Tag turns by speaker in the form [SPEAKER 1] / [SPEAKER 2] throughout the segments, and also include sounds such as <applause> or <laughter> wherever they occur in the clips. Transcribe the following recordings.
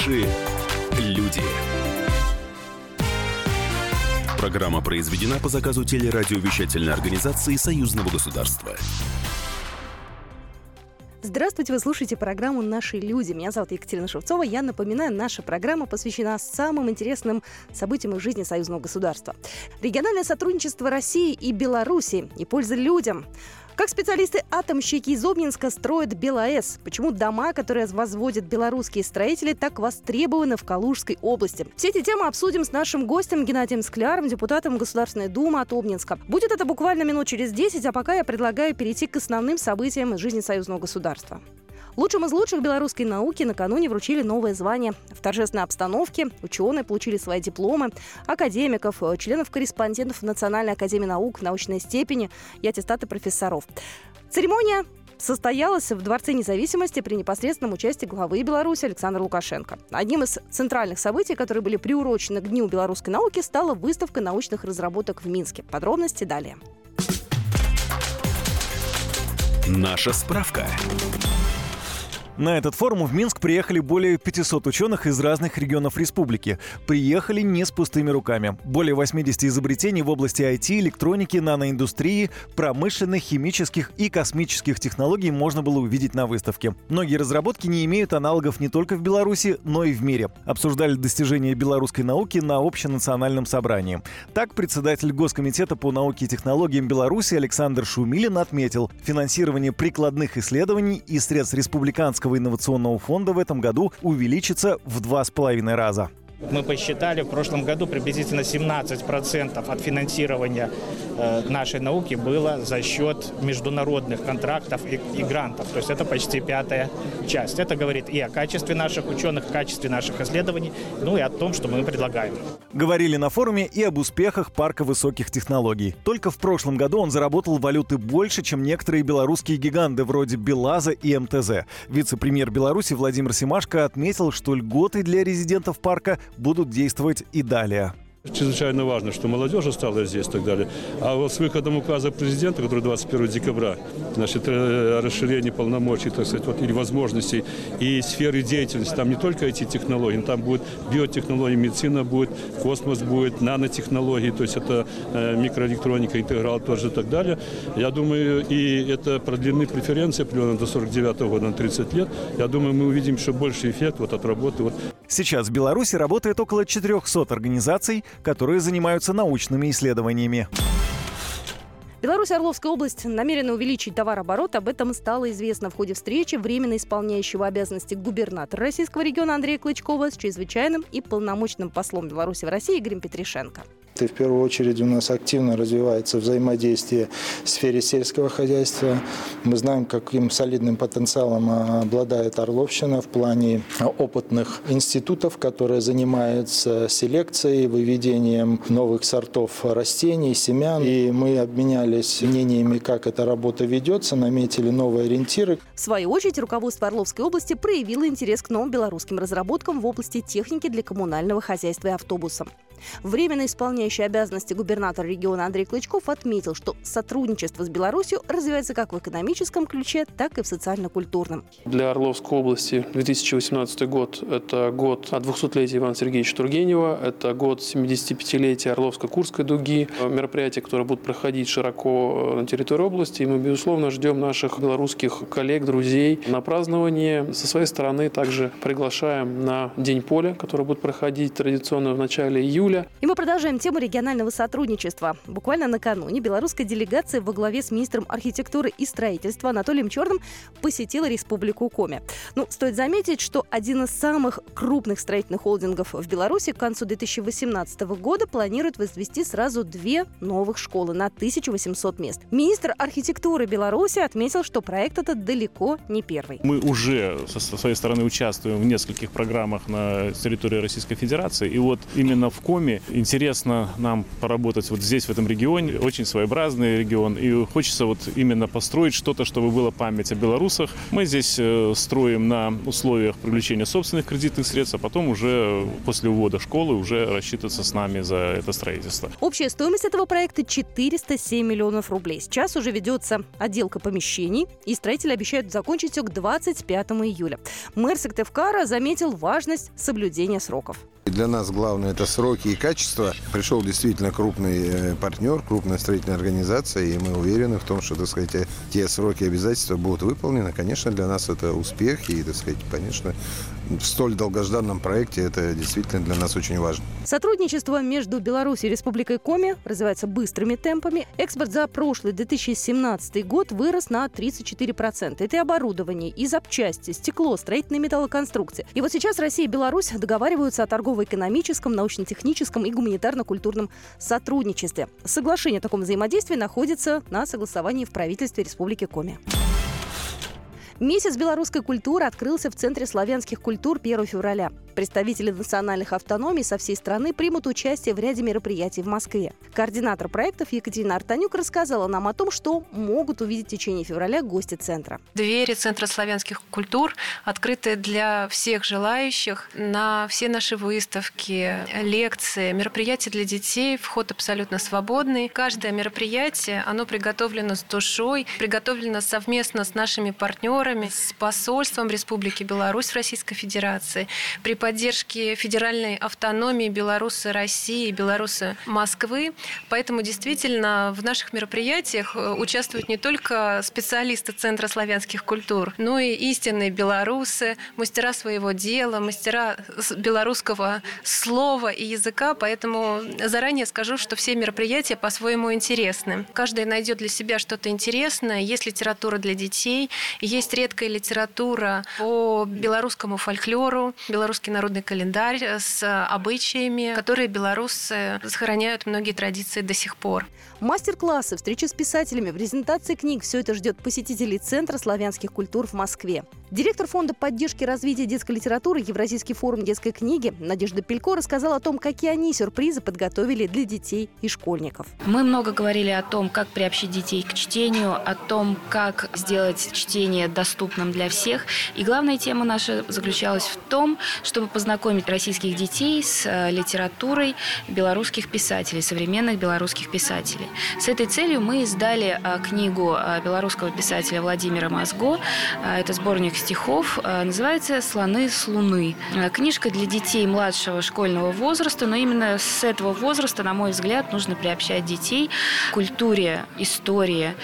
[SPEAKER 1] Наши люди. Программа произведена по заказу телерадиовещательной организации Союзного государства.
[SPEAKER 2] Здравствуйте, вы слушаете программу «Наши люди». Меня зовут Екатерина Шевцова. Я напоминаю, наша программа посвящена самым интересным событиям из жизни союзного государства. Региональное сотрудничество России и Беларуси и польза людям. Как специалисты-атомщики из Обнинска строят БелАЭС? Почему дома, которые возводят белорусские строители, так востребованы в Калужской области? Все эти темы обсудим с нашим гостем Геннадием Скляром, депутатом Государственной Думы от Обнинска. Будет это буквально минут через 10, а пока я предлагаю перейти к основным событиям из жизни союзного государства. Лучшим из лучших белорусской науки накануне вручили новое звание. В торжественной обстановке ученые получили свои дипломы, академиков, э, членов-корреспондентов Национальной академии наук, научной степени и аттестаты профессоров. Церемония состоялась в Дворце независимости при непосредственном участии главы Беларуси Александра Лукашенко. Одним из центральных событий, которые были приурочены к Дню белорусской науки, стала выставка научных разработок в Минске. Подробности далее.
[SPEAKER 1] Наша справка.
[SPEAKER 3] На этот форум в Минск приехали более 500 ученых из разных регионов республики. Приехали не с пустыми руками. Более 80 изобретений в области IT, электроники, наноиндустрии, промышленных, химических и космических технологий можно было увидеть на выставке. Многие разработки не имеют аналогов не только в Беларуси, но и в мире. Обсуждали достижения белорусской науки на общенациональном собрании. Так, председатель Госкомитета по науке и технологиям Беларуси Александр Шумилин отметил, финансирование прикладных исследований и средств республиканского Российского инновационного фонда в этом году увеличится в два с половиной раза.
[SPEAKER 4] Мы посчитали, в прошлом году приблизительно 17% от финансирования э, нашей науки было за счет международных контрактов и, и грантов. То есть это почти пятая часть. Это говорит и о качестве наших ученых, качестве наших исследований, ну и о том, что мы предлагаем.
[SPEAKER 3] Говорили на форуме и об успехах парка высоких технологий. Только в прошлом году он заработал валюты больше, чем некоторые белорусские гиганты вроде Белаза и МТЗ. Вице-премьер Беларуси Владимир Симашко отметил, что льготы для резидентов парка будут действовать и далее.
[SPEAKER 5] Чрезвычайно важно, что молодежь осталась здесь и так далее. А вот с выходом указа президента, который 21 декабря, значит, э, расширение полномочий, так сказать, вот, или возможностей и сферы деятельности, там не только эти технологии, там будет биотехнологии, медицина будет, космос будет, нанотехнологии, то есть это э, микроэлектроника, интеграл тоже и так далее. Я думаю, и это продлены преференции примерно до 49 года на 30 лет. Я думаю, мы увидим еще больше эффект вот от работы. Вот.
[SPEAKER 3] Сейчас в Беларуси работает около 400 организаций, которые занимаются научными исследованиями.
[SPEAKER 2] Беларусь Орловская область намерена увеличить товарооборот. Об этом стало известно в ходе встречи временно исполняющего обязанности губернатора российского региона Андрея Клычкова с чрезвычайным и полномочным послом Беларуси в России Игорем Петришенко.
[SPEAKER 6] И в первую очередь у нас активно развивается взаимодействие в сфере сельского хозяйства. Мы знаем, каким солидным потенциалом обладает Орловщина в плане опытных институтов, которые занимаются селекцией, выведением новых сортов растений, семян. И мы обменялись мнениями, как эта работа ведется, наметили новые ориентиры.
[SPEAKER 2] В свою очередь, руководство Орловской области проявило интерес к новым белорусским разработкам в области техники для коммунального хозяйства и автобуса. Временно исполняющий обязанности губернатора региона Андрей Клычков отметил, что сотрудничество с Беларусью развивается как в экономическом ключе, так и в социально-культурном.
[SPEAKER 7] Для Орловской области 2018 год – это год от 200-летия Ивана Сергеевича Тургенева, это год 75-летия Орловско-Курской дуги, мероприятия, которые будут проходить широко на территории области. И мы, безусловно, ждем наших белорусских коллег, друзей на празднование. Со своей стороны также приглашаем на День поля, который будет проходить традиционно в начале июля июля.
[SPEAKER 2] И мы продолжаем тему регионального сотрудничества. Буквально накануне белорусская делегация во главе с министром архитектуры и строительства Анатолием Черным посетила республику Коми. Ну, стоит заметить, что один из самых крупных строительных холдингов в Беларуси к концу 2018 года планирует возвести сразу две новых школы на 1800 мест. Министр архитектуры Беларуси отметил, что проект этот далеко не первый.
[SPEAKER 8] Мы уже со своей стороны участвуем в нескольких программах на территории Российской Федерации. И вот именно в Коми Коми. Интересно нам поработать вот здесь, в этом регионе. Очень своеобразный регион. И хочется вот именно построить что-то, чтобы была память о белорусах. Мы здесь э, строим на условиях привлечения собственных кредитных средств, а потом уже после увода школы уже рассчитываться с нами за это строительство.
[SPEAKER 2] Общая стоимость этого проекта 407 миллионов рублей. Сейчас уже ведется отделка помещений, и строители обещают закончить все к 25 июля. Мэр Сыктывкара заметил важность соблюдения сроков.
[SPEAKER 9] Для нас главное это сроки и качество. Пришел действительно крупный э, партнер, крупная строительная организация, и мы уверены в том, что, так сказать, э, те сроки и обязательства будут выполнены. Конечно, для нас это успех, и, так сказать, конечно, в столь долгожданном проекте это действительно для нас очень важно.
[SPEAKER 2] Сотрудничество между Беларусью и Республикой Коми развивается быстрыми темпами. Экспорт за прошлый 2017 год вырос на 34%. Это и оборудование, и запчасти, стекло, строительные металлоконструкции. И вот сейчас Россия и Беларусь договариваются о торгово-экономическом, научно-техническом и гуманитарно-культурном сотрудничестве. Соглашение о таком взаимодействии находится на согласовании в правительстве Республики Коми. Месяц белорусской культуры открылся в Центре славянских культур 1 февраля. Представители национальных автономий со всей страны примут участие в ряде мероприятий в Москве. Координатор проектов Екатерина Артанюк рассказала нам о том, что могут увидеть в течение февраля гости центра.
[SPEAKER 10] Двери Центра славянских культур открыты для всех желающих на все наши выставки, лекции, мероприятия для детей. Вход абсолютно свободный. Каждое мероприятие, оно приготовлено с душой, приготовлено совместно с нашими партнерами, с посольством Республики Беларусь в Российской Федерации, при поддержке федеральной автономии белорусы России белорусы Москвы. Поэтому действительно в наших мероприятиях э, участвуют не только специалисты Центра славянских культур, но и истинные белорусы, мастера своего дела, мастера белорусского слова и языка. Поэтому заранее скажу, что все мероприятия по-своему интересны. Каждый найдет для себя что-то интересное. Есть литература для детей, есть редкая литература по белорусскому фольклору, белорусский народный календарь с обычаями, которые белорусы сохраняют многие традиции до сих пор.
[SPEAKER 2] Мастер-классы, встречи с писателями, презентации книг – все это ждет посетителей Центра славянских культур в Москве. Директор Фонда поддержки развития детской литературы Евразийский форум детской книги Надежда Пелько рассказала о том, какие они сюрпризы подготовили для детей и школьников.
[SPEAKER 11] Мы много говорили о том, как приобщить детей к чтению, о том, как сделать чтение доступным для всех. И главная тема наша заключалась в том, чтобы познакомить российских детей с э, литературой белорусских писателей, современных белорусских писателей. С этой целью мы издали э, книгу э, белорусского писателя Владимира Мозго. Это сборник стихов. Называется «Слоны с луны». Книжка для детей младшего школьного возраста, но именно с этого возраста, на мой взгляд, нужно приобщать детей к культуре, истории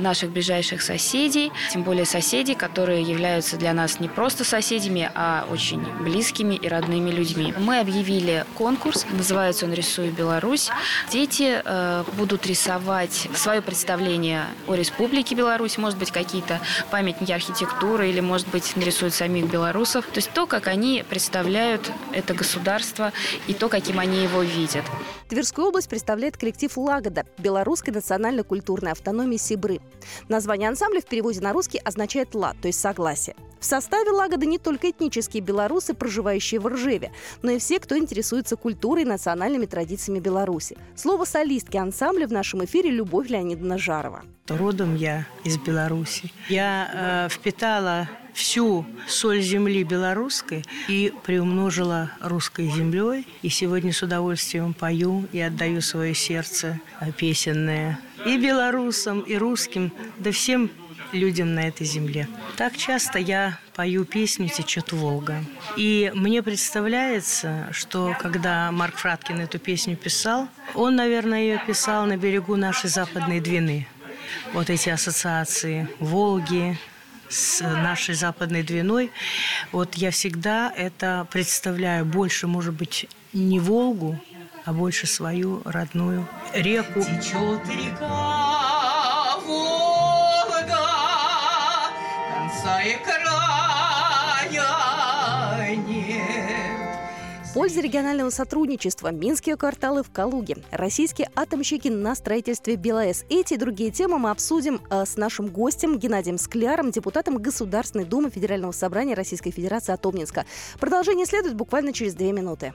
[SPEAKER 11] наших ближайших соседей, тем более соседей, которые являются для нас не просто соседями, а очень близкими и родными людьми. Мы объявили конкурс, называется он «Рисую Беларусь». Дети будут рисовать свое представление о Республике Беларусь, может быть, какие-то памятники архитектуры или, может быть, нарисуют самих белорусов. То есть то, как они представляют это государство и то, каким они его видят.
[SPEAKER 2] Тверскую область представляет коллектив «Лагода» Белорусской национально-культурной автономии Сибры. Название ансамбля в переводе на русский означает «ла», то есть «согласие». В составе «Лагоды» не только этнические белорусы, проживающие в Ржеве, но и все, кто интересуется культурой и национальными традициями Беларуси. Слово солистки ансамбля в нашем эфире Любовь Леонидовна Жарова.
[SPEAKER 12] Родом я из Беларуси. Я э, впитала всю соль земли белорусской и приумножила русской землей. И сегодня с удовольствием пою и отдаю свое сердце песенное и белорусам, и русским, да всем людям на этой земле. Так часто я пою песню «Течет Волга». И мне представляется, что когда Марк Фраткин эту песню писал, он, наверное, ее писал на берегу нашей западной Двины. Вот эти ассоциации Волги, с нашей западной Двиной, вот я всегда это представляю больше, может быть, не Волгу, а больше свою родную реку. Течет река
[SPEAKER 2] Польза регионального сотрудничества, минские кварталы в Калуге, российские атомщики на строительстве БелАЭС. Эти и другие темы мы обсудим э, с нашим гостем Геннадием Скляром, депутатом Государственной Думы Федерального собрания Российской Федерации от Продолжение следует буквально через две минуты.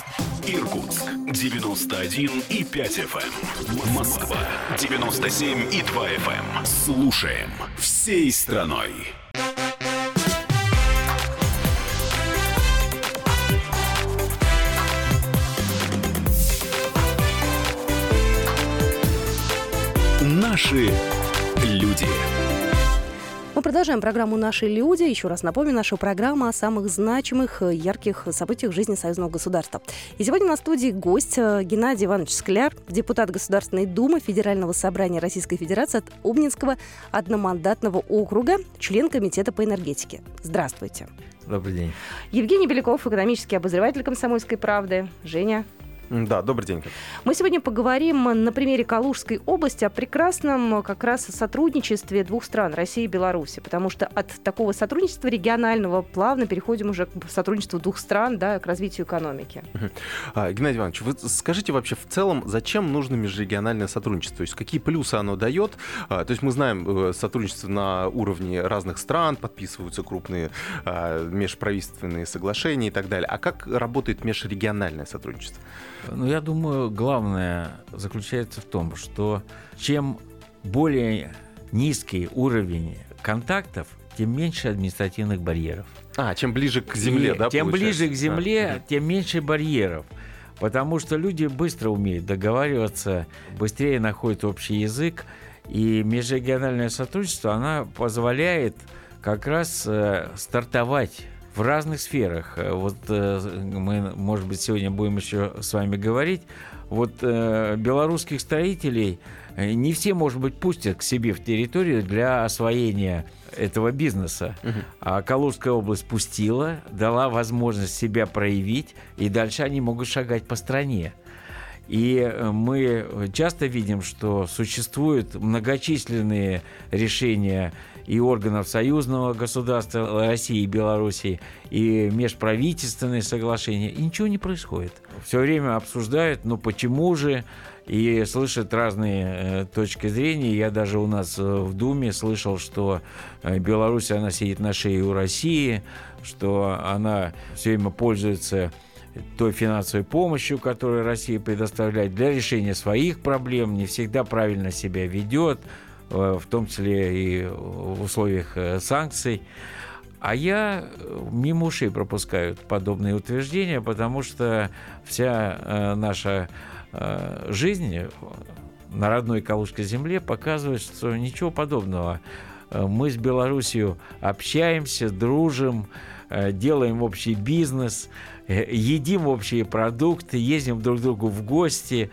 [SPEAKER 1] Эм. Иркутск 91 и 5 FM. Эм. Москва 97 и 2 FM. Слушаем всей страной. Наши люди.
[SPEAKER 2] Продолжаем программу «Наши люди». Еще раз напомню, наша программа о самых значимых, э, ярких событиях жизни союзного государства. И сегодня на студии гость э, Геннадий Иванович Скляр, депутат Государственной Думы Федерального собрания Российской Федерации от Обнинского одномандатного округа, член Комитета по энергетике. Здравствуйте.
[SPEAKER 13] Добрый день.
[SPEAKER 2] Евгений Беляков, экономический обозреватель «Комсомольской правды». Женя.
[SPEAKER 13] Да, добрый день.
[SPEAKER 2] Мы сегодня поговорим на примере Калужской области о прекрасном как раз сотрудничестве двух стран, России и Беларуси, потому что от такого сотрудничества регионального плавно переходим уже к сотрудничеству двух стран, да, к развитию экономики.
[SPEAKER 13] А, Геннадий Иванович, вы скажите вообще в целом, зачем нужно межрегиональное сотрудничество? То есть какие плюсы оно дает? А, то есть мы знаем, э, сотрудничество на уровне разных стран, подписываются крупные а, межправительственные соглашения и так далее. А как работает межрегиональное сотрудничество?
[SPEAKER 14] Ну, я думаю, главное заключается в том, что чем более низкий уровень контактов, тем меньше административных барьеров.
[SPEAKER 13] А, чем ближе к земле,
[SPEAKER 14] И
[SPEAKER 13] да?
[SPEAKER 14] Тем
[SPEAKER 13] получается?
[SPEAKER 14] ближе к земле,
[SPEAKER 13] А.
[SPEAKER 14] тем меньше барьеров. Потому что люди быстро умеют договариваться, быстрее находят общий язык. И межрегиональное сотрудничество, она позволяет как раз э, стартовать в разных сферах. Э, Вот э, мы, может быть, сегодня будем еще с вами говорить. Вот э, белорусских строителей не все, может быть, пустят к себе в территорию для освоения этого бизнеса. А Калужская область пустила, дала возможность себя проявить, и дальше они могут шагать по стране. И мы часто видим, что существуют многочисленные решения и органов союзного государства России и Белоруссии, и межправительственные соглашения, и ничего не происходит. Все время обсуждают, ну почему же, и слышат разные э, точки зрения. Я даже у нас э, в Думе слышал, что э, Беларусь, она сидит на шее у России, что она все время пользуется той финансовой помощью, которую Россия предоставляет для решения своих проблем, не всегда правильно себя ведет, в том числе и в условиях э, санкций. А я э, мимо ушей пропускаю подобные утверждения, потому что вся э, наша э, жизнь на родной Калужской земле показывает, что ничего подобного. Э, Мы с Белоруссией общаемся, дружим, э, делаем общий бизнес, э, едим общие продукты, ездим друг к другу в гости.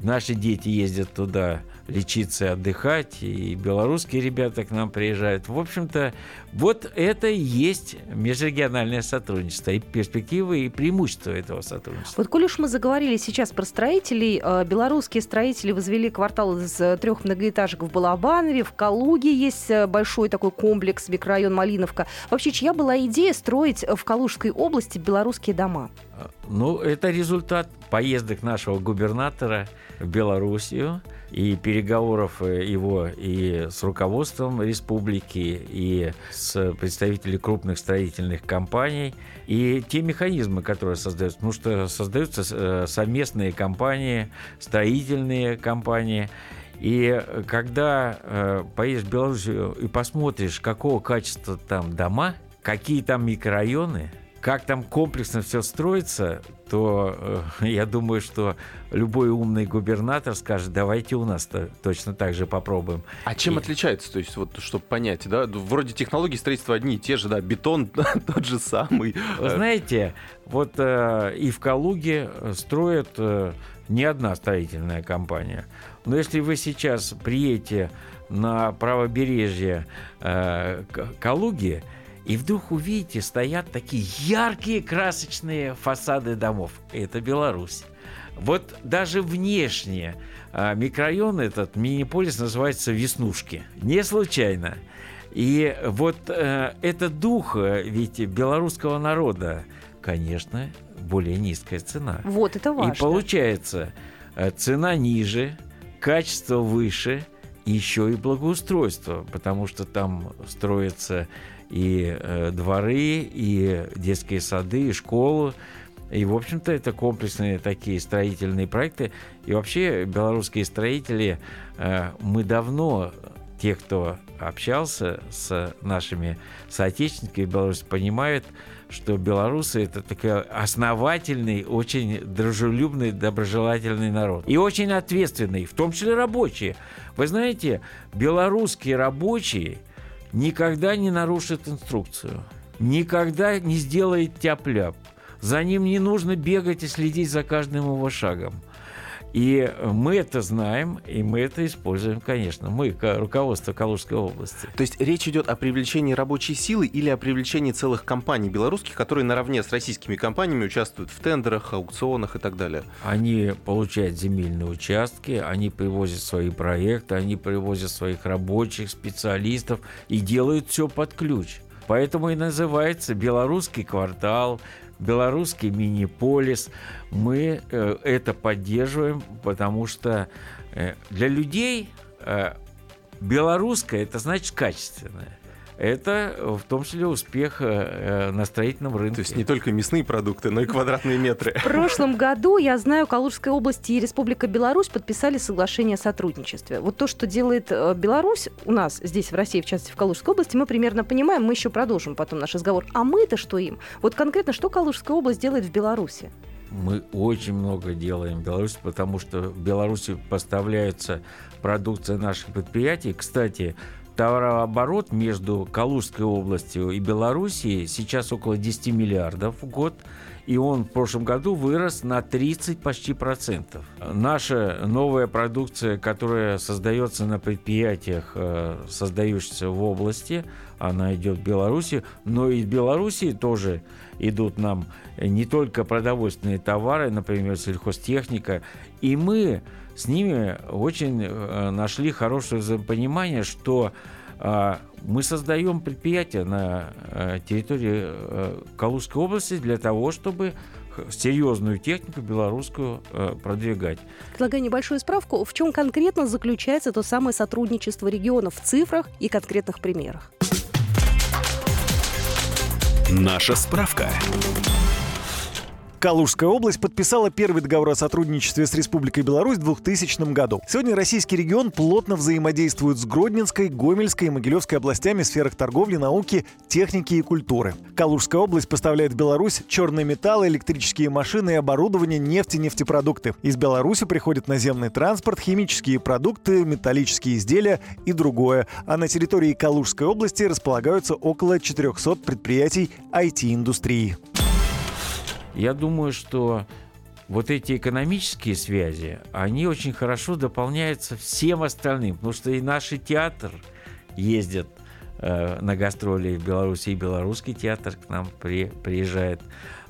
[SPEAKER 14] Наши дети ездят туда лечиться, отдыхать, и белорусские ребята к нам приезжают. В общем-то, вот это и есть межрегиональное сотрудничество, и перспективы, и преимущества этого сотрудничества.
[SPEAKER 2] Вот, коль уж мы заговорили сейчас про строителей, э, белорусские строители возвели квартал из э, трех многоэтажек в Балабанове, в Калуге есть э, большой такой комплекс, микрорайон Малиновка. Вообще, чья была идея строить в Калужской области белорусские дома?
[SPEAKER 14] Ну, это результат поездок нашего губернатора в Белоруссию и переговоров э, его и с руководством республики, и с представителями крупных строительных компаний, и те механизмы, которые создаются. Потому что создаются э, совместные компании, строительные компании. И когда э, поедешь в Белоруссию и посмотришь, какого качества там дома, какие там микрорайоны, как там комплексно все строится, то э, <laughs> я думаю, что любой умный губернатор скажет, давайте у нас -то точно так же попробуем.
[SPEAKER 13] А чем
[SPEAKER 14] И-
[SPEAKER 13] отличается, то есть, вот, чтобы понять, да, вроде технологии строительства одни и те же, да, бетон <laughs> тот же самый.
[SPEAKER 14] Вы знаете, вот э, и в Калуге строят э, не одна строительная компания. Но если вы сейчас приедете на правобережье э, Калуги, и вдруг увидите, стоят такие яркие красочные фасады домов. Это Беларусь. Вот даже внешне а, микрорайон этот, мини-полис, называется Веснушки. Не случайно. И вот э, этот дух э, ведь белорусского народа, конечно, более низкая цена.
[SPEAKER 2] Вот это важно.
[SPEAKER 14] И получается, э, цена ниже, качество выше, еще и благоустройство, потому что там строятся и э, дворы, и детские сады, и школы. И, в общем-то, это комплексные такие строительные проекты. И вообще белорусские строители, э, мы давно, те, кто общался с нашими соотечественниками в Беларуси, понимают, что белорусы это такой основательный, очень дружелюбный, доброжелательный народ. И очень ответственный, в том числе рабочие. Вы знаете, белорусские рабочие никогда не нарушат инструкцию, никогда не сделает тяп-ляп. За ним не нужно бегать и следить за каждым его шагом. И мы это знаем, и мы это используем, конечно. Мы, руководство Калужской области.
[SPEAKER 13] То есть речь идет о привлечении рабочей силы или о привлечении целых компаний белорусских, которые наравне с российскими компаниями участвуют в тендерах, аукционах и так далее?
[SPEAKER 14] Они получают земельные участки, они привозят свои проекты, они привозят своих рабочих, специалистов и делают все под ключ. Поэтому и называется белорусский квартал, белорусский мини-полис. Мы э, это поддерживаем, потому что э, для людей э, белорусское это значит качественное это в том числе успех э, на строительном рынке.
[SPEAKER 13] То есть не только мясные продукты, но и квадратные метры.
[SPEAKER 2] В прошлом году, я знаю, Калужская область и Республика Беларусь подписали соглашение о сотрудничестве. Вот то, что делает э, Беларусь у нас здесь, в России, в частности, в Калужской области, мы примерно понимаем, мы еще продолжим потом наш разговор. А мы-то что им? Вот конкретно, что Калужская область делает в Беларуси?
[SPEAKER 14] Мы очень много делаем в Беларуси, потому что в Беларуси поставляются продукция наших предприятий. Кстати, товарооборот между Калужской областью и Белоруссией сейчас около 10 миллиардов в год, и он в прошлом году вырос на 30 почти процентов. Наша новая продукция, которая создается на предприятиях, э, создающихся в области, она идет в Беларуси, но и в Белоруссии тоже идут нам не только продовольственные товары, например, сельхозтехника, и мы с ними очень э, нашли хорошее взаимопонимание, что э, мы создаем предприятия на э, территории Калужской области для того, чтобы серьезную технику белорусскую продвигать.
[SPEAKER 2] Предлагаю небольшую справку. В чем конкретно заключается то самое сотрудничество регионов в цифрах и конкретных примерах?
[SPEAKER 1] Наша справка.
[SPEAKER 3] Калужская область подписала первый договор о сотрудничестве с Республикой Беларусь в 2000 году. Сегодня российский регион плотно взаимодействует с Гродненской, Гомельской и Могилевской областями в сферах торговли, науки, техники и культуры. Калужская область поставляет в Беларусь черные металлы, электрические машины и оборудование, нефть и нефтепродукты. Из Беларуси приходит наземный транспорт, химические продукты, металлические изделия и другое. А на территории Калужской области располагаются около 400 предприятий IT-индустрии.
[SPEAKER 14] Я думаю, что вот эти экономические связи, они очень хорошо дополняются всем остальным, потому что и наш театр ездит э, на гастроли в Беларуси, и белорусский театр к нам при, приезжает.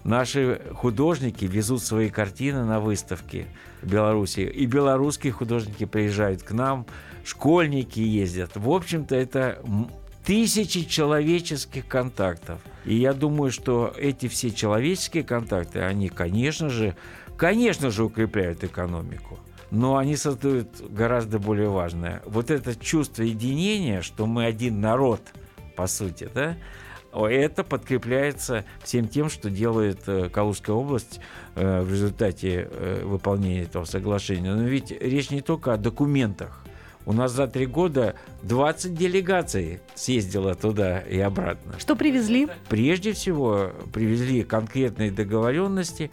[SPEAKER 14] Наши художники везут свои картины на выставки в Беларуси, и белорусские художники приезжают к нам, школьники ездят. В общем-то, это тысячи человеческих контактов. И я думаю, что эти все человеческие контакты, они, конечно же, конечно же, укрепляют экономику. Но они создают гораздо более важное. Вот это чувство единения, что мы один народ, по сути, да, это подкрепляется всем тем, что делает э, Калужская область э, в результате э, выполнения этого соглашения. Но ведь речь не только о документах. У нас за три года 20 делегаций съездило туда и обратно.
[SPEAKER 2] Что привезли?
[SPEAKER 14] Прежде всего привезли конкретные договоренности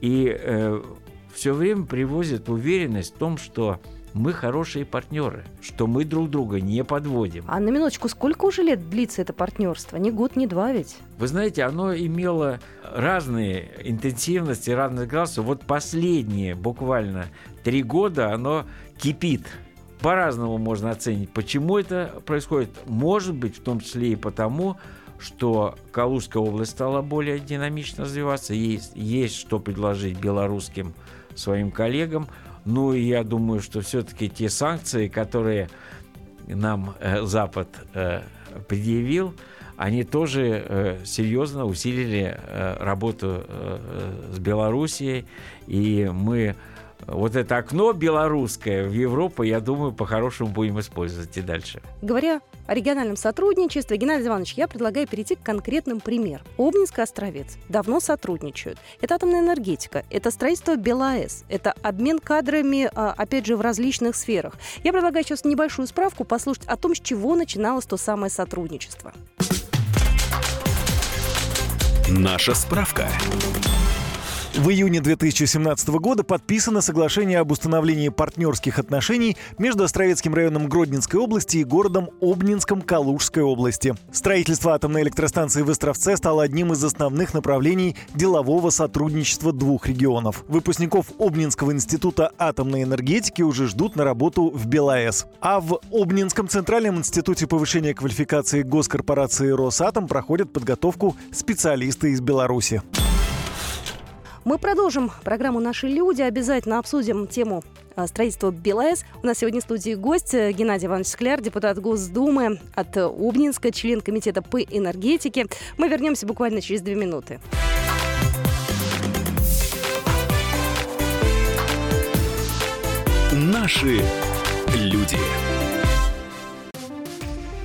[SPEAKER 14] и э, все время привозят уверенность в том, что мы хорошие партнеры, что мы друг друга не подводим.
[SPEAKER 2] А на минуточку, сколько уже лет длится это партнерство? Не год, не два ведь?
[SPEAKER 14] Вы знаете, оно имело разные интенсивности, разные градусы. Вот последние буквально три года оно кипит по-разному можно оценить, почему это происходит. Может быть, в том числе и потому, что Калужская область стала более динамично развиваться, есть, есть что предложить белорусским своим коллегам. Ну и я думаю, что все-таки те санкции, которые нам э, Запад э, предъявил, они тоже э, серьезно усилили э, работу э, с Белоруссией, и мы вот это окно белорусское в Европу, я думаю, по-хорошему будем использовать и дальше.
[SPEAKER 2] Говоря о региональном сотрудничестве, Геннадий Иванович, я предлагаю перейти к конкретным примерам. Обнинск и Островец давно сотрудничают. Это атомная энергетика, это строительство БелАЭС, это обмен кадрами, а, опять же, в различных сферах. Я предлагаю сейчас небольшую справку послушать о том, с чего начиналось то самое сотрудничество.
[SPEAKER 1] Наша справка.
[SPEAKER 3] В июне 2017 года подписано соглашение об установлении партнерских отношений между Островецким районом Гродненской области и городом Обнинском Калужской области. Строительство атомной электростанции в Островце стало одним из основных направлений делового сотрудничества двух регионов. Выпускников Обнинского института атомной энергетики уже ждут на работу в БелАЭС. А в Обнинском центральном институте повышения квалификации госкорпорации «Росатом» проходят подготовку специалисты из Беларуси.
[SPEAKER 2] Мы продолжим программу «Наши люди». Обязательно обсудим тему а, строительства БелАЭС. У нас сегодня в студии гость э, Геннадий Иванович Скляр, депутат Госдумы от Обнинска, член комитета по энергетике. Мы вернемся буквально через две минуты.
[SPEAKER 1] Наши люди.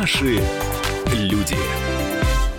[SPEAKER 1] Наши люди.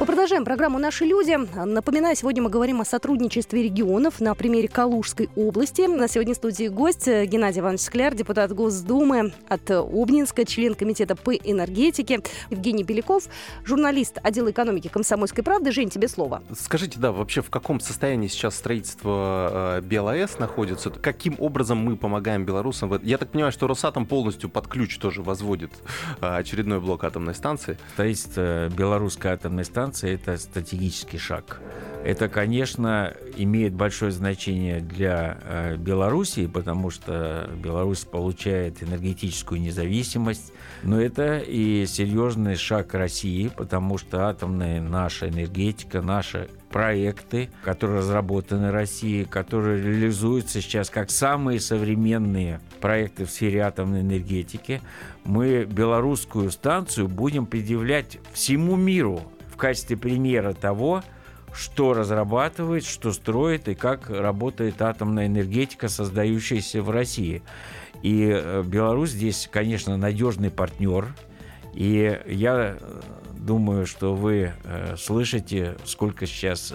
[SPEAKER 2] Мы продолжаем программу «Наши люди». Напоминаю, сегодня мы говорим о сотрудничестве регионов на примере Калужской области. На сегодня в студии гость Геннадий Иванович Скляр, депутат Госдумы от Обнинска, член комитета по энергетике, Евгений Беляков, журналист отдела экономики «Комсомольской правды». Жень, тебе слово.
[SPEAKER 13] Скажите, да, вообще в каком состоянии сейчас строительство э, БелАЭС находится? Каким образом мы помогаем белорусам? Я так понимаю, что Росатом полностью под ключ тоже возводит э, очередной блок атомной станции.
[SPEAKER 14] Строительство белорусской атомной станции станции – это стратегический шаг. Это, конечно, имеет большое значение для э, Белоруссии, потому что Беларусь получает энергетическую независимость, но это и серьезный шаг России, потому что атомная наша энергетика, наши проекты, которые разработаны Россией, которые реализуются сейчас как самые современные проекты в сфере атомной энергетики, мы белорусскую станцию будем предъявлять всему миру качестве примера того, что разрабатывает, что строит и как работает атомная энергетика, создающаяся в России. И э, Беларусь здесь, конечно, надежный партнер. И я э, думаю, что вы э, слышите, сколько сейчас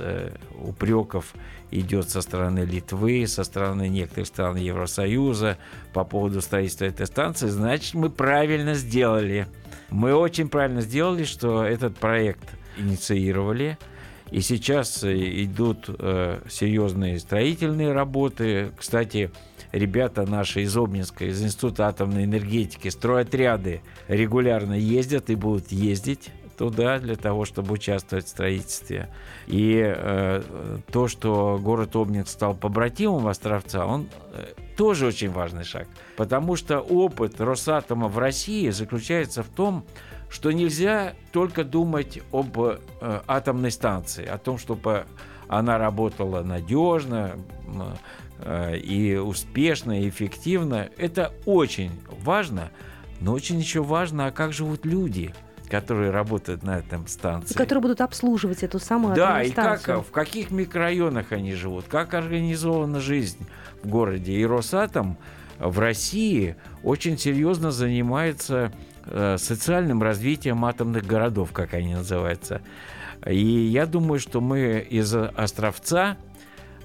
[SPEAKER 14] упреков идет со стороны Литвы, со стороны некоторых стран Евросоюза по поводу строительства этой станции. Значит, мы правильно сделали. Мы очень правильно сделали, что этот проект инициировали. И сейчас э, идут э, серьезные строительные работы. Кстати, ребята наши из Обнинска, из Института атомной энергетики, стройотряды регулярно ездят и будут ездить туда для того, чтобы участвовать в строительстве. И э, то, что город Обнинск стал побратимом Островца, он э, тоже очень важный шаг. Потому что опыт Росатома в России заключается в том, что нельзя только думать об э, атомной станции, о том, чтобы она работала надежно э, и успешно, и эффективно. Это очень важно, но очень еще важно, а как живут люди – которые работают на этом станции.
[SPEAKER 2] И которые будут обслуживать эту самую
[SPEAKER 14] Да, и
[SPEAKER 2] станцию.
[SPEAKER 14] как, в каких микрорайонах они живут, как организована жизнь в городе. И Росатом в России очень серьезно занимается социальным развитием атомных городов, как они называются. И я думаю, что мы из Островца,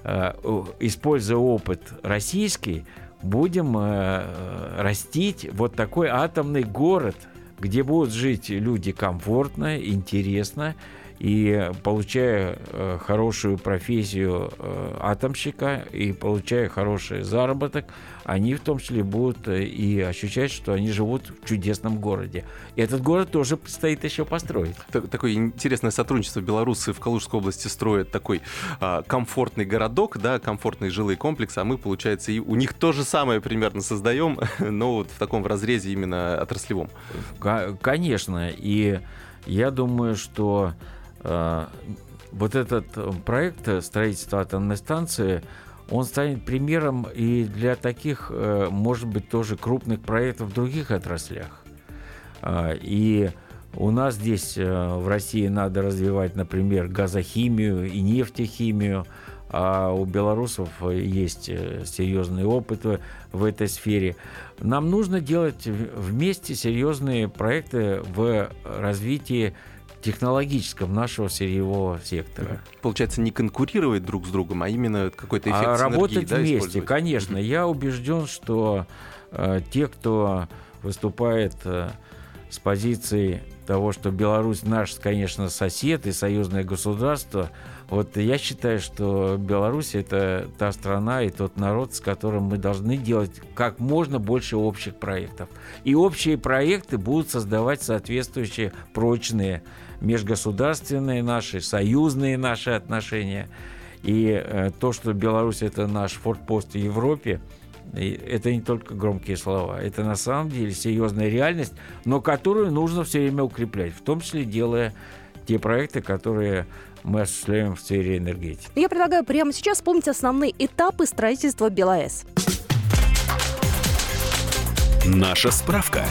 [SPEAKER 14] э, используя опыт российский, будем э, растить вот такой атомный город, где будут жить люди комфортно, интересно, и получая э, хорошую профессию э, атомщика и получая хороший заработок, они в том числе будут э, и ощущать, что они живут в чудесном городе. И этот город тоже предстоит еще построить.
[SPEAKER 13] Такое интересное сотрудничество. Белорусы в Калужской области строят такой а, комфортный городок, да, комфортные жилые комплексы, а мы, получается, и у них то же самое примерно создаем, <laughs> но вот в таком в разрезе именно отраслевом.
[SPEAKER 14] Конечно. И я думаю, что вот этот проект строительства атомной станции, он станет примером и для таких, э, может быть, тоже крупных проектов в других отраслях. Э, и у нас здесь в России надо развивать, например, газохимию и нефтехимию, а у белорусов есть серьезный опыт в этой сфере. Нам нужно делать вместе серьезные проекты в развитии технологическом нашего сырьевого сектора.
[SPEAKER 13] Получается, не конкурировать друг с другом, а именно какой-то эффект
[SPEAKER 14] а
[SPEAKER 13] синергии,
[SPEAKER 14] работать
[SPEAKER 13] да,
[SPEAKER 14] вместе, конечно. Я убежден, что э, те, кто выступает э, с позиции того, что Беларусь наш, конечно, сосед и союзное государство, вот я считаю, что Беларусь это та страна и тот народ, с которым мы должны делать как можно больше общих проектов. И общие проекты будут создавать соответствующие прочные межгосударственные наши, союзные наши отношения. И э, то, что Беларусь это наш форпост в Европе, это не только громкие слова, это на самом деле серьезная реальность, но которую нужно все время укреплять, в том числе делая те проекты, которые мы осуществляем в сфере энергетики.
[SPEAKER 2] Я предлагаю прямо сейчас вспомнить основные этапы строительства БелАЭС.
[SPEAKER 1] Наша справка.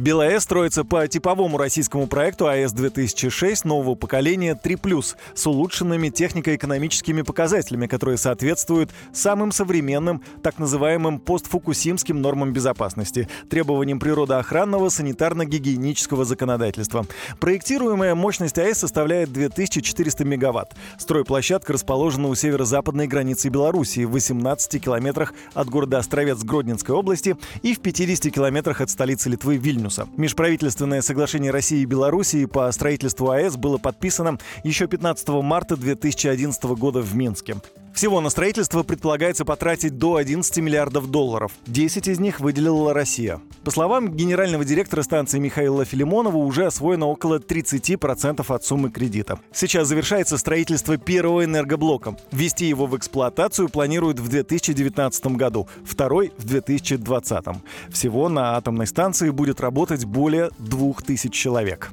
[SPEAKER 3] БелАЭС строится по типовому российскому проекту АЭС-2006 нового поколения 3+, с улучшенными технико-экономическими показателями, которые соответствуют самым современным, так называемым постфукусимским нормам безопасности, требованиям природоохранного санитарно-гигиенического законодательства. Проектируемая мощность АЭС составляет 2400 мегаватт. Стройплощадка расположена у северо-западной границы Белоруссии, в 18 километрах от города Островец Гродненской области и в 50 километрах от столицы Литвы Вильнюс. Вильнюса. Межправительственное соглашение России и Белоруссии по строительству АЭС было подписано еще 15 марта 2011 года в Минске. Всего на строительство предполагается потратить до 11 миллиардов долларов. 10 из них выделила Россия. По словам генерального директора станции Михаила Филимонова, уже освоено около 30% от суммы кредита. Сейчас завершается строительство первого энергоблока. Ввести его в эксплуатацию планируют в 2019 году, второй — в 2020. Всего на атомной станции будет работать более 2000 человек.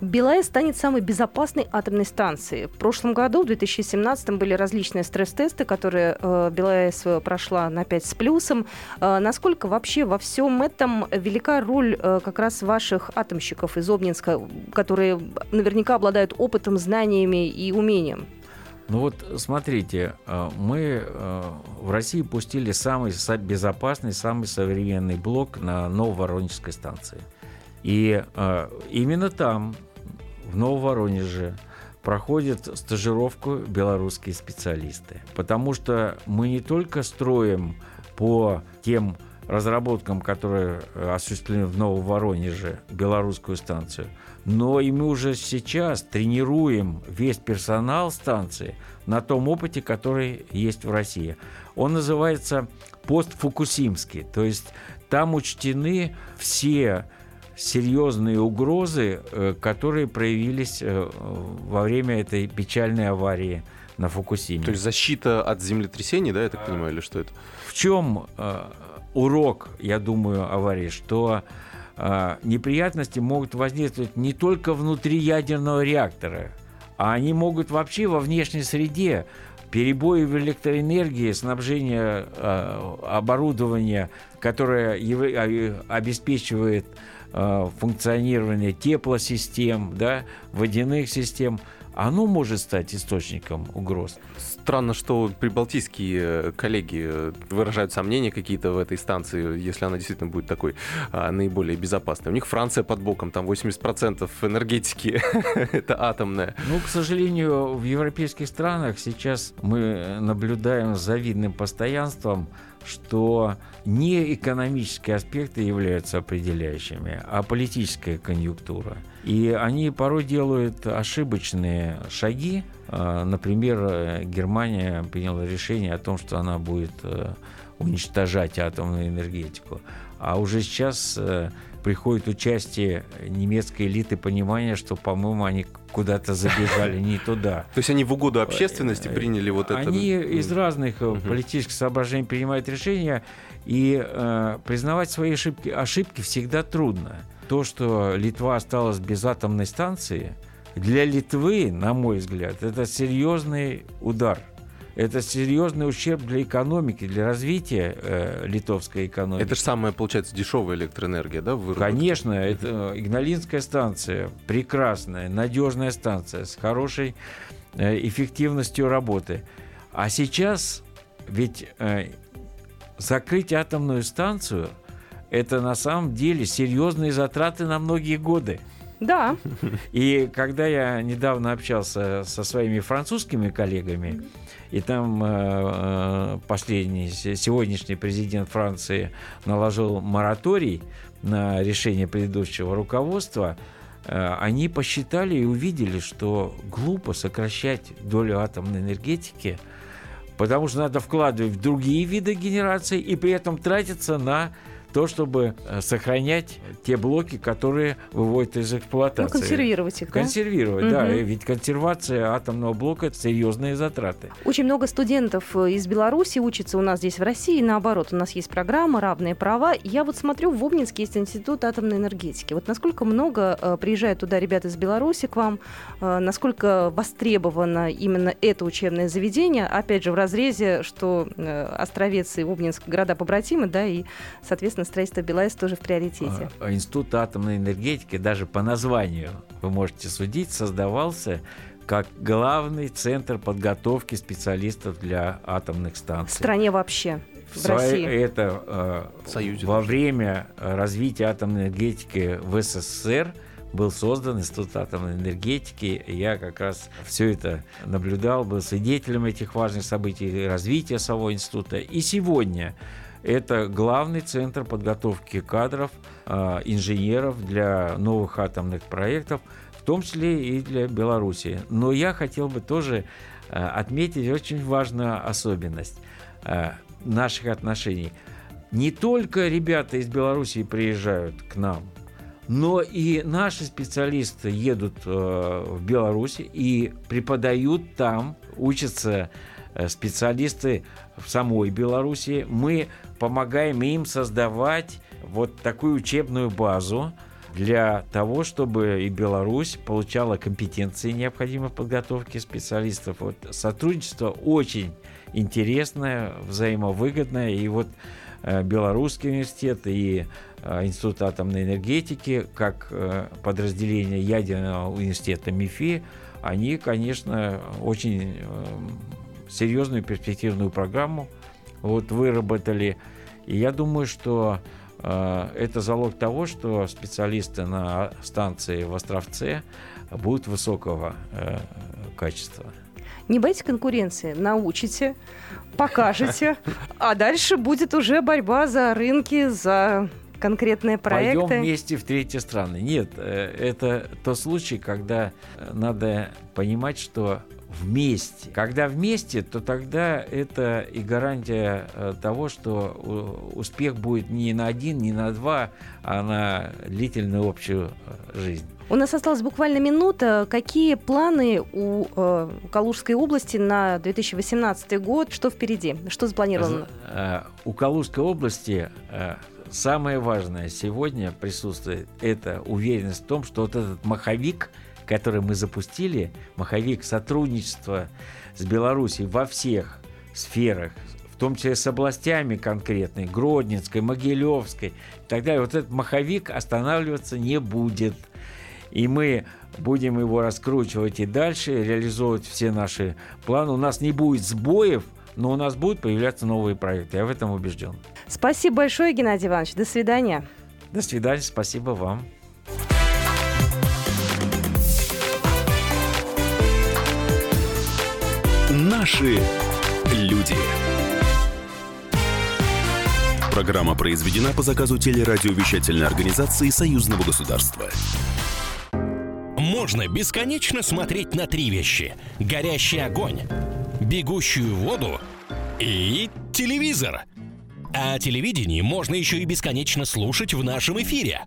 [SPEAKER 2] БелАЭС станет самой безопасной атомной станцией. В прошлом году, в 2017 были различные стресс-тесты, которые э, БелАЭС э, прошла на 5 с плюсом. Э, насколько вообще во всем этом велика роль э, как раз ваших атомщиков из Обнинска, которые наверняка обладают опытом, знаниями и умением?
[SPEAKER 14] Ну вот смотрите, э, мы э, в России пустили самый безопасный, самый современный блок на Нововоронежской станции. И э, именно там в Нововоронеже проходят стажировку белорусские специалисты. Потому что мы не только строим по тем разработкам, которые осуществлены в Нововоронеже, белорусскую станцию, но и мы уже сейчас тренируем весь персонал станции на том опыте, который есть в России. Он называется постфукусимский, то есть там учтены все серьезные угрозы, э, которые проявились э, во время этой печальной аварии на Фукусиме.
[SPEAKER 13] То есть защита от землетрясений, да, я так понимаю, или что это?
[SPEAKER 14] В чем э, урок, я думаю, аварии, что неприятности могут воздействовать не только внутри ядерного реактора, а они могут вообще во внешней среде перебои в электроэнергии, снабжение э, оборудования, которое а, обеспечивает Э, функционирование теплосистем, да, водяных систем, оно может стать источником угроз.
[SPEAKER 13] Странно, что прибалтийские э, коллеги э, выражают сомнения какие-то в этой станции, если она действительно будет такой а, наиболее безопасной. У них Франция под боком, там 80% энергетики <laughs> это атомная.
[SPEAKER 14] Ну, к сожалению, в европейских странах сейчас мы наблюдаем завидным постоянством что не экономические аспекты являются определяющими, а политическая конъюнктура. И они порой делают ошибочные шаги. А, например, Германия приняла решение о том, что она будет э, уничтожать атомную энергетику. А уже сейчас э, приходит участие немецкой элиты понимания, что, по-моему, они куда-то забежали не туда. <laughs>
[SPEAKER 13] То есть они в угоду общественности э, приняли вот это?
[SPEAKER 14] Они из разных политических соображений принимают решения, и э, признавать свои ошибки, ошибки всегда трудно. То, что Литва осталась без атомной станции, для Литвы, на мой взгляд, это серьезный удар. Это серьезный ущерб для экономики, для развития э, литовской экономики.
[SPEAKER 13] Это же самая, получается, дешевая электроэнергия, да?
[SPEAKER 14] Выработка? Конечно, это Игналинская станция, прекрасная, надежная станция с хорошей э, эффективностью работы. А сейчас ведь э, закрыть атомную станцию – это на самом деле серьезные затраты на многие годы.
[SPEAKER 2] Да. <laughs>
[SPEAKER 14] И когда я недавно общался со своими французскими коллегами, и там э, э последний, сегодняшний президент Франции наложил мораторий на решение предыдущего руководства, э, они посчитали и увидели, что глупо сокращать долю атомной энергетики – потому что надо вкладывать в другие виды генерации и при этом тратиться на то, чтобы э, сохранять те блоки, которые выводят из эксплуатации. Ну,
[SPEAKER 2] консервировать их,
[SPEAKER 14] Консервировать, да? да. Ведь консервация атомного блока – это серьезные затраты.
[SPEAKER 2] Очень много студентов э, из Беларуси учатся у нас здесь в России. Наоборот, у нас есть программа «Равные права». Я вот смотрю, в Обнинске есть институт атомной энергетики. Вот насколько много э, приезжают туда ребят из Беларуси к вам, насколько востребовано именно это учебное заведение, опять же, в разрезе, что Островец и Обнинск – города-побратимы, да, и, соответственно, соответственно, строительство БелАЭС тоже в приоритете.
[SPEAKER 14] А, а институт атомной энергетики даже по названию, вы можете судить, создавался как главный центр подготовки специалистов для атомных станций.
[SPEAKER 2] В стране вообще. В, в России.
[SPEAKER 14] Это э, во время развития атомной энергетики в СССР был создан Институт атомной энергетики. Я как раз все это наблюдал, был свидетелем этих важных событий, развития самого института. И сегодня это главный центр подготовки кадров, а, инженеров для новых атомных проектов, в том числе и для Беларуси. Но я хотел бы тоже а, отметить очень важную особенность а, наших отношений. Не только ребята из Беларуси приезжают к нам, но и наши специалисты едут в Беларусь и преподают там, учатся специалисты в самой Беларуси. Мы помогаем им создавать вот такую учебную базу для того, чтобы и Беларусь получала компетенции необходимой в подготовке специалистов. Вот сотрудничество очень интересное, взаимовыгодное. И вот э, Белорусский университет и э, Институт атомной энергетики, как подразделение ядерного университета МИФИ, они, конечно, очень серьезную перспективную программу вот, выработали. И я думаю, что э, это залог того, что специалисты на станции в Островце будут высокого э, качества.
[SPEAKER 2] Не боитесь конкуренции, научите, покажете, а дальше будет уже борьба за рынки, за конкретные проекты.
[SPEAKER 14] Пойдем вместе в третьи страны. Нет, э, это тот случай, когда э, надо понимать, что вместе. Когда вместе, то тогда это и гарантия э, того, что успех будет не на один, не на два, а на длительную общую э, жизнь.
[SPEAKER 2] У нас осталась буквально минута. Какие планы у э, Калужской области на 2018 год? Что впереди? Что запланировано?
[SPEAKER 14] Э, у Калужской области э, самое важное сегодня присутствует – это уверенность в том, что вот этот маховик – который мы запустили, маховик сотрудничества с Беларусью во всех сферах, в том числе с областями конкретной, Гродненской, Могилевской и так далее, вот этот маховик останавливаться не будет. И мы будем его раскручивать и дальше, реализовывать все наши планы. У нас не будет сбоев, но у нас будут появляться новые проекты. Я в этом убежден.
[SPEAKER 2] Спасибо большое, Геннадий Иванович. До свидания.
[SPEAKER 14] До свидания. Спасибо вам.
[SPEAKER 1] Наши люди. Программа произведена по заказу телерадиовещательной организации Союзного государства.
[SPEAKER 15] Можно бесконечно смотреть на три вещи. Горящий огонь, бегущую воду и телевизор. А телевидение можно еще и бесконечно слушать в нашем эфире.